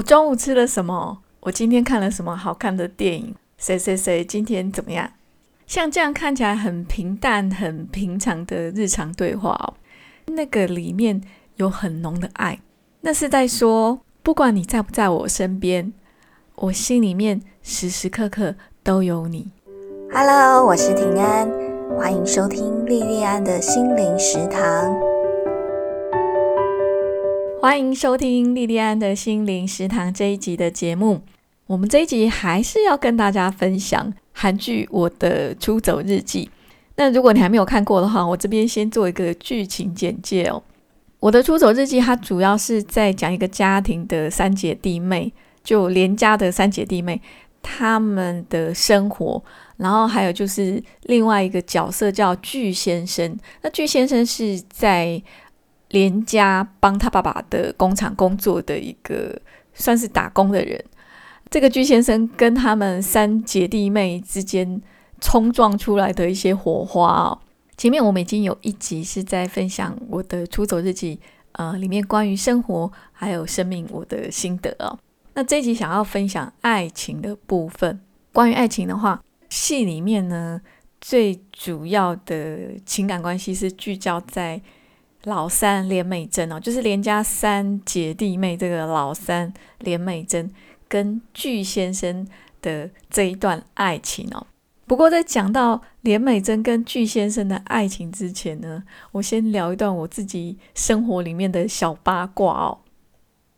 我中午吃了什么？我今天看了什么好看的电影？谁谁谁今天怎么样？像这样看起来很平淡、很平常的日常对话哦，那个里面有很浓的爱，那是在说，不管你在不在我身边，我心里面时时刻刻都有你。Hello，我是平安，欢迎收听莉莉安的心灵食堂。欢迎收听莉莉安的心灵食堂这一集的节目。我们这一集还是要跟大家分享韩剧《我的出走日记》。那如果你还没有看过的话，我这边先做一个剧情简介哦。《我的出走日记》它主要是在讲一个家庭的三姐弟妹，就连家的三姐弟妹他们的生活。然后还有就是另外一个角色叫巨先生。那巨先生是在。连家帮他爸爸的工厂工作的一个算是打工的人，这个巨先生跟他们三姐弟妹之间冲撞出来的一些火花哦。前面我们已经有一集是在分享我的出走日记，呃，里面关于生活还有生命我的心得哦。那这一集想要分享爱情的部分，关于爱情的话，戏里面呢最主要的情感关系是聚焦在。老三连美珍哦，就是连家三姐弟妹这个老三连美珍跟巨先生的这一段爱情哦。不过在讲到连美珍跟巨先生的爱情之前呢，我先聊一段我自己生活里面的小八卦哦。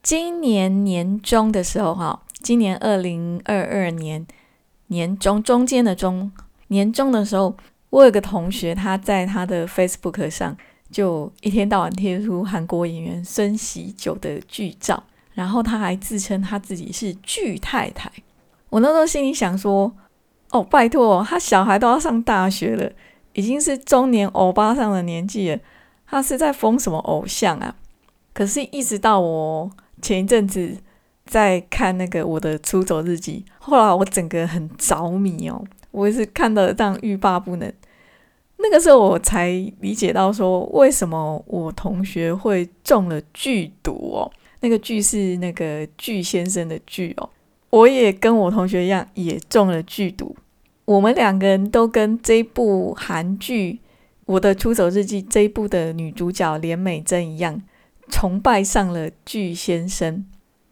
今年年中的时候哈，今年二零二二年年中中间的中年中的时候，我有个同学他在他的 Facebook 上。就一天到晚贴出韩国演员孙喜九的剧照，然后他还自称他自己是巨太太。我那时候心里想说：“哦，拜托，他小孩都要上大学了，已经是中年欧巴上的年纪了，他是在封什么偶像啊？”可是，一直到我前一阵子在看那个《我的出走日记》，后来我整个很着迷哦，我也是看到这样欲罢不能。那个时候我才理解到，说为什么我同学会中了剧毒哦。那个剧是那个剧先生的剧哦。我也跟我同学一样，也中了剧毒。我们两个人都跟这部韩剧《我的出走日记》这一部的女主角连美珍一样，崇拜上了巨先生。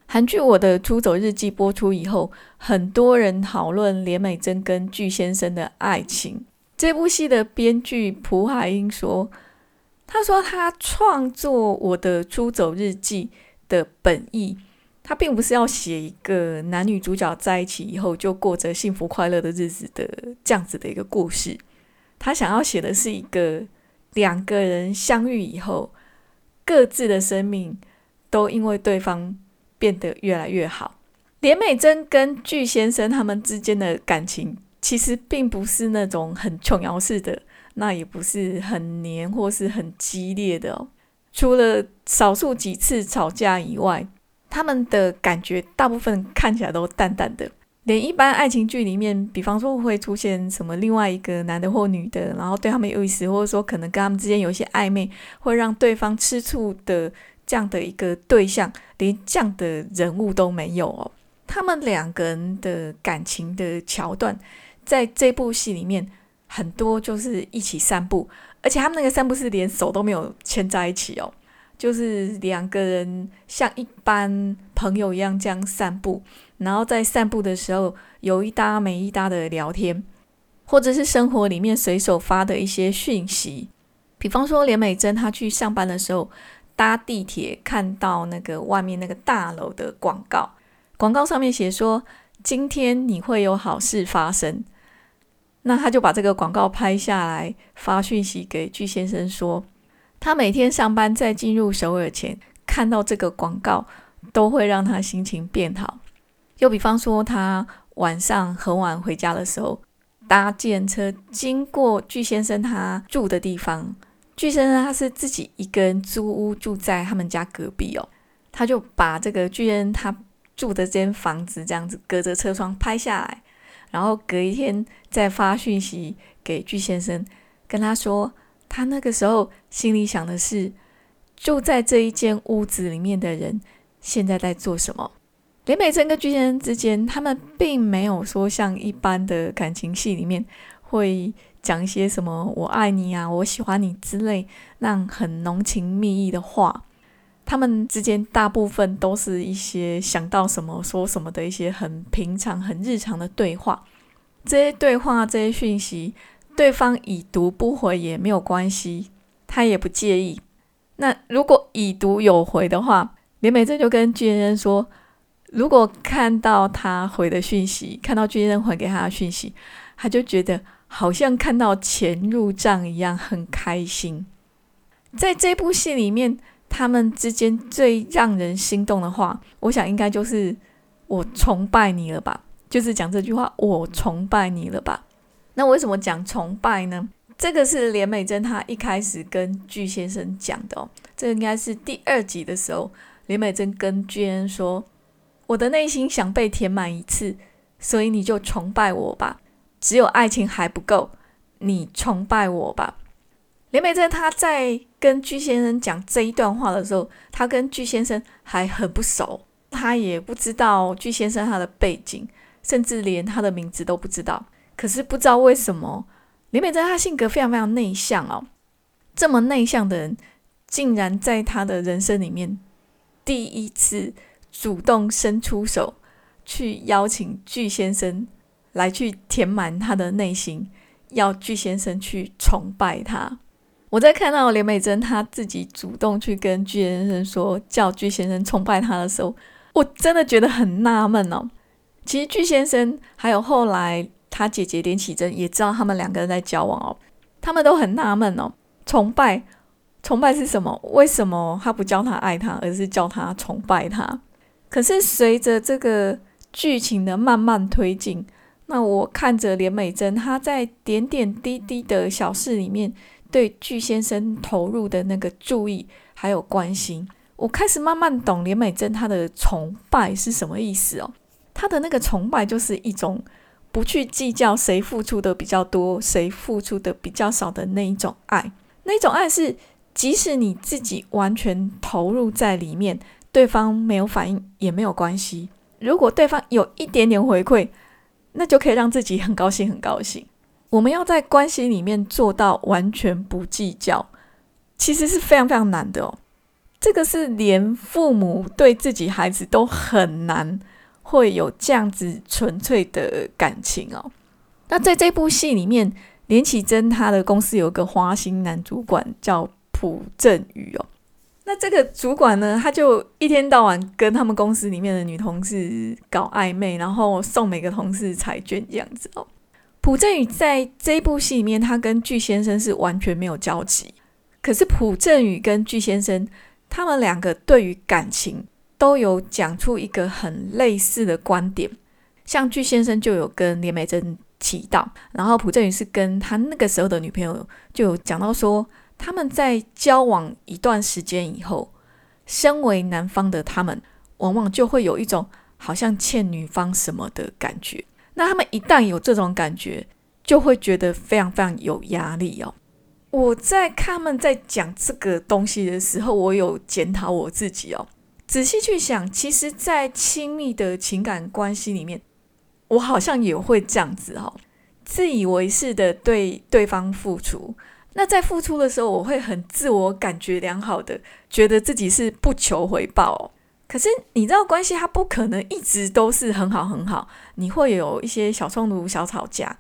韩剧《我的出走日记》播出以后，很多人讨论连美珍跟巨先生的爱情。这部戏的编剧蒲海英说：“他说他创作《我的出走日记》的本意，他并不是要写一个男女主角在一起以后就过着幸福快乐的日子的这样子的一个故事。他想要写的是一个两个人相遇以后，各自的生命都因为对方变得越来越好。连美珍跟巨先生他们之间的感情。”其实并不是那种很琼瑶式的，那也不是很黏或是很激烈的哦。除了少数几次吵架以外，他们的感觉大部分看起来都淡淡的。连一般爱情剧里面，比方说会出现什么另外一个男的或女的，然后对他们有意思，或者说可能跟他们之间有一些暧昧，会让对方吃醋的这样的一个对象，连这样的人物都没有哦。他们两个人的感情的桥段。在这部戏里面，很多就是一起散步，而且他们那个散步是连手都没有牵在一起哦，就是两个人像一般朋友一样这样散步，然后在散步的时候有一搭没一搭的聊天，或者是生活里面随手发的一些讯息，比方说连美珍她去上班的时候搭地铁看到那个外面那个大楼的广告，广告上面写说今天你会有好事发生。那他就把这个广告拍下来，发讯息给巨先生说，他每天上班在进入首尔前看到这个广告，都会让他心情变好。又比方说，他晚上很晚回家的时候，搭电车经过巨先生他住的地方，巨先生他是自己一个人租屋住在他们家隔壁哦，他就把这个巨先生他住的这间房子这样子隔着车窗拍下来。然后隔一天再发讯息给巨先生，跟他说，他那个时候心里想的是，住在这一间屋子里面的人现在在做什么。林美珍跟巨先生之间，他们并没有说像一般的感情戏里面会讲一些什么“我爱你啊，我喜欢你”之类那很浓情蜜意的话。他们之间大部分都是一些想到什么说什么的一些很平常、很日常的对话。这些对话、这些讯息，对方已读不回也没有关系，他也不介意。那如果已读有回的话，连美珍就跟巨先生说。如果看到他回的讯息，看到巨人回给他的讯息，他就觉得好像看到钱入账一样，很开心。在这部戏里面，他们之间最让人心动的话，我想应该就是“我崇拜你了吧”，就是讲这句话“我崇拜你了吧”。那为什么讲崇拜呢？这个是连美珍她一开始跟巨先生讲的哦，这应该是第二集的时候，连美珍跟巨恩说。我的内心想被填满一次，所以你就崇拜我吧。只有爱情还不够，你崇拜我吧。连美珍她在跟巨先生讲这一段话的时候，他跟巨先生还很不熟，他也不知道巨先生他的背景，甚至连他的名字都不知道。可是不知道为什么，林美珍她性格非常非常内向哦，这么内向的人，竟然在他的人生里面第一次。主动伸出手去邀请巨先生来去填满他的内心，要巨先生去崇拜他。我在看到连美珍她自己主动去跟巨先生说叫巨先生崇拜她的时候，我真的觉得很纳闷哦。其实巨先生还有后来他姐姐连启珍也知道他们两个人在交往哦，他们都很纳闷哦，崇拜崇拜是什么？为什么他不叫他爱他，而是叫他崇拜他？可是随着这个剧情的慢慢推进，那我看着连美珍她在点点滴滴的小事里面对巨先生投入的那个注意还有关心，我开始慢慢懂连美珍她的崇拜是什么意思哦。她的那个崇拜就是一种不去计较谁付出的比较多，谁付出的比较少的那一种爱。那种爱是即使你自己完全投入在里面。对方没有反应也没有关系，如果对方有一点点回馈，那就可以让自己很高兴，很高兴。我们要在关系里面做到完全不计较，其实是非常非常难的哦。这个是连父母对自己孩子都很难会有这样子纯粹的感情哦。那在这部戏里面，连启真他的公司有一个花心男主管叫朴正宇哦。那这个主管呢，他就一天到晚跟他们公司里面的女同事搞暧昧，然后送每个同事彩券这样子哦。朴正宇在这部戏里面，他跟巨先生是完全没有交集。可是朴正宇跟巨先生，他们两个对于感情都有讲出一个很类似的观点。像巨先生就有跟连美珍提到，然后朴正宇是跟他那个时候的女朋友就有讲到说。他们在交往一段时间以后，身为男方的他们，往往就会有一种好像欠女方什么的感觉。那他们一旦有这种感觉，就会觉得非常非常有压力哦。我在他们在讲这个东西的时候，我有检讨我自己哦，仔细去想，其实，在亲密的情感关系里面，我好像也会这样子哦，自以为是的对对方付出。那在付出的时候，我会很自我感觉良好的，觉得自己是不求回报。可是你知道，关系它不可能一直都是很好很好，你会有一些小冲突、小吵架，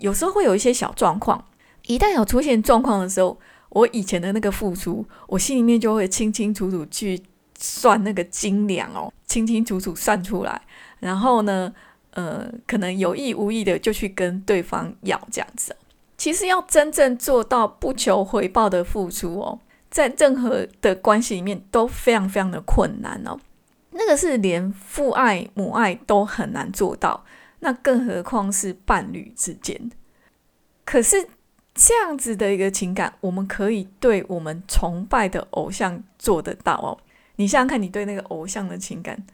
有时候会有一些小状况。一旦有出现状况的时候，我以前的那个付出，我心里面就会清清楚楚去算那个斤两哦，清清楚楚算出来，然后呢，呃，可能有意无意的就去跟对方要这样子。其实要真正做到不求回报的付出哦，在任何的关系里面都非常非常的困难哦。那个是连父爱母爱都很难做到，那更何况是伴侣之间。可是这样子的一个情感，我们可以对我们崇拜的偶像做得到哦。你想想看，你对那个偶像的情感，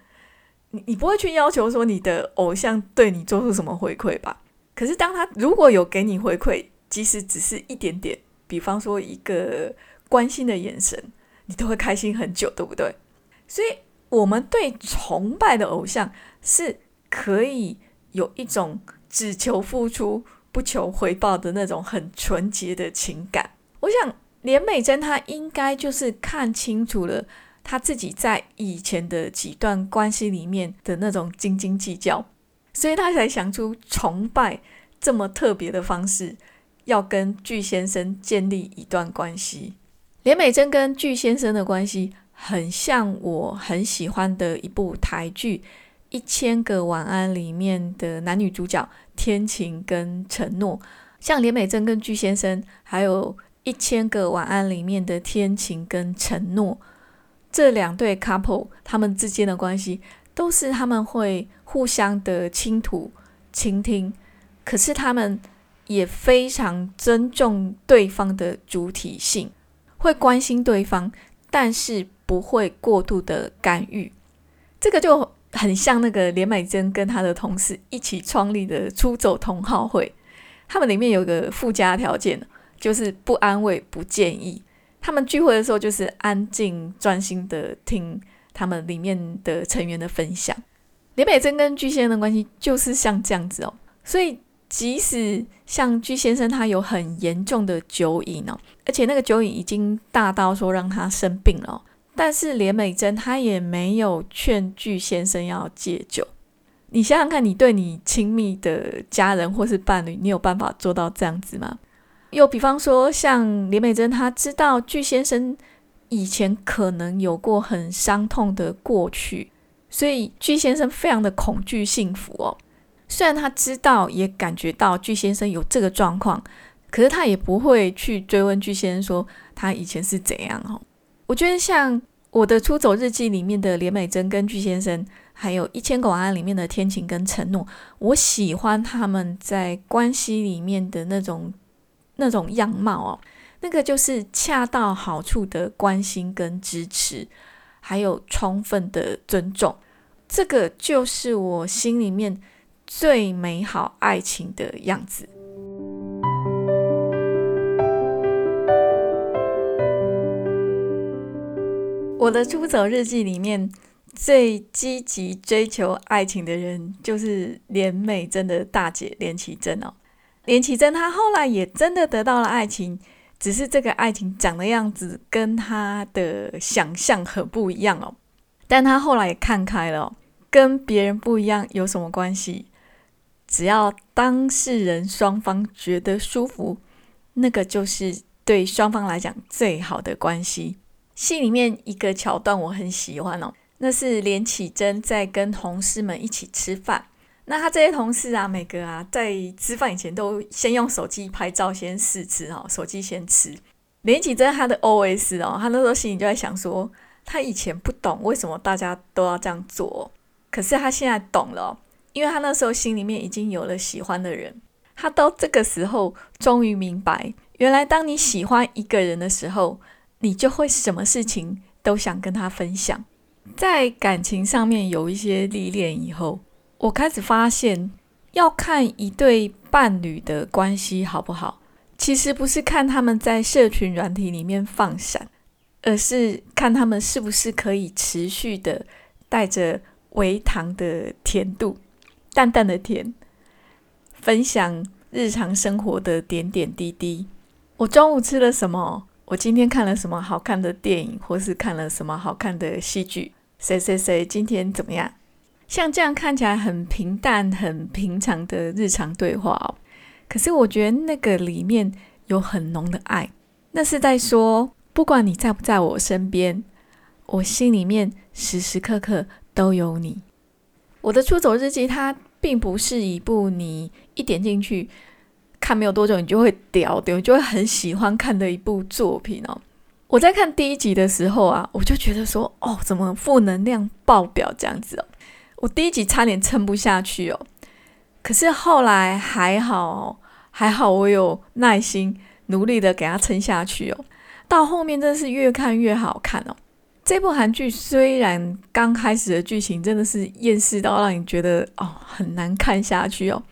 你你不会去要求说你的偶像对你做出什么回馈吧？可是当他如果有给你回馈，即使只是一点点，比方说一个关心的眼神，你都会开心很久，对不对？所以我们对崇拜的偶像是可以有一种只求付出不求回报的那种很纯洁的情感。我想连美珍她应该就是看清楚了她自己在以前的几段关系里面的那种斤斤计较，所以她才想出崇拜这么特别的方式，要跟巨先生建立一段关系。连美珍跟巨先生的关系。很像我很喜欢的一部台剧《一千个晚安》里面的男女主角天晴跟承诺，像连美珍跟具先生，还有一千个晚安里面的天晴跟承诺这两对 couple，他们之间的关系都是他们会互相的倾吐、倾听，可是他们也非常尊重对方的主体性，会关心对方，但是。不会过度的干预，这个就很像那个连美珍跟她的同事一起创立的出走同好会。他们里面有个附加条件，就是不安慰、不建议。他们聚会的时候就是安静专心的听他们里面的成员的分享。连美珍跟巨先生的关系就是像这样子哦，所以即使像巨先生他有很严重的酒瘾哦，而且那个酒瘾已经大到说让他生病了。但是连美珍她也没有劝具先生要戒酒。你想想看，你对你亲密的家人或是伴侣，你有办法做到这样子吗？又比方说，像连美珍，她知道具先生以前可能有过很伤痛的过去，所以具先生非常的恐惧幸福哦。虽然他知道也感觉到巨先生有这个状况，可是他也不会去追问巨先生说他以前是怎样哦。我觉得像我的出走日记里面的连美珍跟巨先生，还有一千个晚安里面的天晴跟承诺，我喜欢他们在关系里面的那种那种样貌哦，那个就是恰到好处的关心跟支持，还有充分的尊重，这个就是我心里面最美好爱情的样子。我的出走日记里面最积极追求爱情的人，就是连美珍的大姐连绮贞哦。连绮贞她后来也真的得到了爱情，只是这个爱情长的样子跟她的想象很不一样哦。但她后来也看开了，跟别人不一样有什么关系？只要当事人双方觉得舒服，那个就是对双方来讲最好的关系。戏里面一个桥段我很喜欢哦，那是连启真在跟同事们一起吃饭。那他这些同事啊，每个啊在吃饭以前都先用手机拍照，先试吃哦，手机先吃。连启真他的 O.S. 哦，他那时候心里就在想说，他以前不懂为什么大家都要这样做，可是他现在懂了，因为他那时候心里面已经有了喜欢的人。他到这个时候终于明白，原来当你喜欢一个人的时候。你就会什么事情都想跟他分享，在感情上面有一些历练以后，我开始发现，要看一对伴侣的关系好不好，其实不是看他们在社群软体里面放闪，而是看他们是不是可以持续的带着微糖的甜度，淡淡的甜，分享日常生活的点点滴滴。我中午吃了什么？我今天看了什么好看的电影，或是看了什么好看的戏剧？谁谁谁今天怎么样？像这样看起来很平淡、很平常的日常对话哦。可是我觉得那个里面有很浓的爱，那是在说，不管你在不在我身边，我心里面时时刻刻都有你。我的出走日记，它并不是一部你一点进去。看没有多久，你就会屌屌，就会很喜欢看的一部作品哦。我在看第一集的时候啊，我就觉得说，哦，怎么负能量爆表这样子哦？我第一集差点撑不下去哦。可是后来还好，还好我有耐心，努力的给他撑下去哦。到后面真的是越看越好看哦。这部韩剧虽然刚开始的剧情真的是厌世到让你觉得哦很难看下去哦。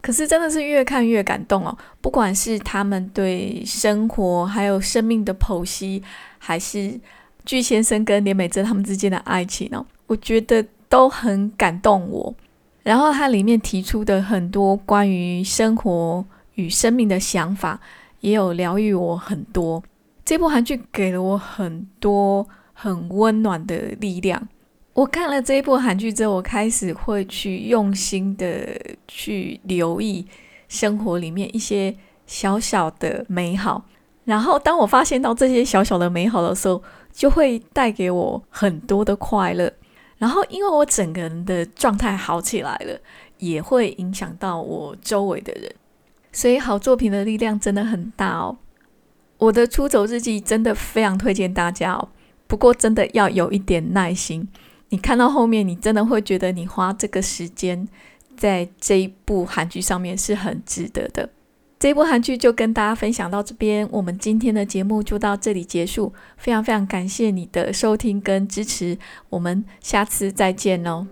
可是真的是越看越感动哦！不管是他们对生活还有生命的剖析，还是具先生跟连美珍他们之间的爱情哦，我觉得都很感动我。然后它里面提出的很多关于生活与生命的想法，也有疗愈我很多。这部韩剧给了我很多很温暖的力量。我看了这一部韩剧之后，我开始会去用心的去留意生活里面一些小小的美好。然后当我发现到这些小小的美好的时候，就会带给我很多的快乐。然后，因为我整个人的状态好起来了，也会影响到我周围的人，所以好作品的力量真的很大哦。我的出走日记真的非常推荐大家哦，不过真的要有一点耐心。你看到后面，你真的会觉得你花这个时间在这一部韩剧上面是很值得的。这一部韩剧就跟大家分享到这边，我们今天的节目就到这里结束。非常非常感谢你的收听跟支持，我们下次再见哦。